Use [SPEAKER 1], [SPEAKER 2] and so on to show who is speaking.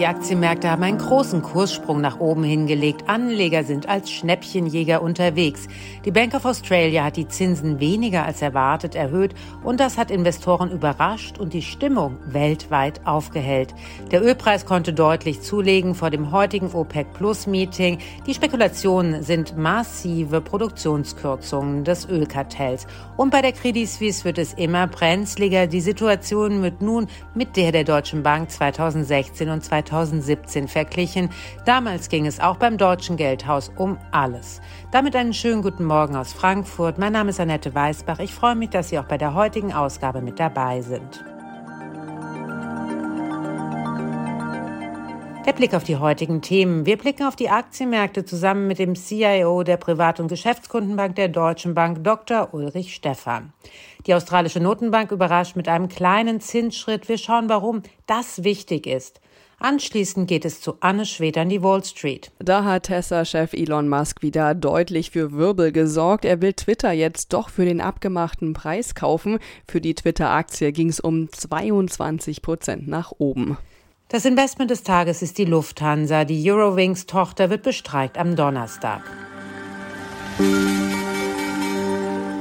[SPEAKER 1] Die Aktienmärkte haben einen großen Kurssprung nach oben hingelegt. Anleger sind als Schnäppchenjäger unterwegs. Die Bank of Australia hat die Zinsen weniger als erwartet erhöht und das hat Investoren überrascht und die Stimmung weltweit aufgehellt. Der Ölpreis konnte deutlich zulegen vor dem heutigen OPEC Plus Meeting. Die Spekulationen sind massive Produktionskürzungen des Ölkartells. Und bei der Credit Suisse wird es immer brenzliger. Die Situation wird nun mit der der Deutschen Bank 2016 und 2017 2017 verglichen. Damals ging es auch beim Deutschen Geldhaus um alles. Damit einen schönen guten Morgen aus Frankfurt. Mein Name ist Annette Weißbach. Ich freue mich, dass Sie auch bei der heutigen Ausgabe mit dabei sind. Der Blick auf die heutigen Themen. Wir blicken auf die Aktienmärkte zusammen mit dem CIO der Privat- und Geschäftskundenbank der Deutschen Bank, Dr. Ulrich Stephan. Die australische Notenbank überrascht mit einem kleinen Zinsschritt. Wir schauen, warum das wichtig ist. Anschließend geht es zu Anne Schwed an die Wall Street.
[SPEAKER 2] Da hat Tesla-Chef Elon Musk wieder deutlich für Wirbel gesorgt. Er will Twitter jetzt doch für den abgemachten Preis kaufen. Für die Twitter-Aktie ging es um 22 Prozent nach oben.
[SPEAKER 1] Das Investment des Tages ist die Lufthansa. Die Eurowings-Tochter wird bestreikt am Donnerstag.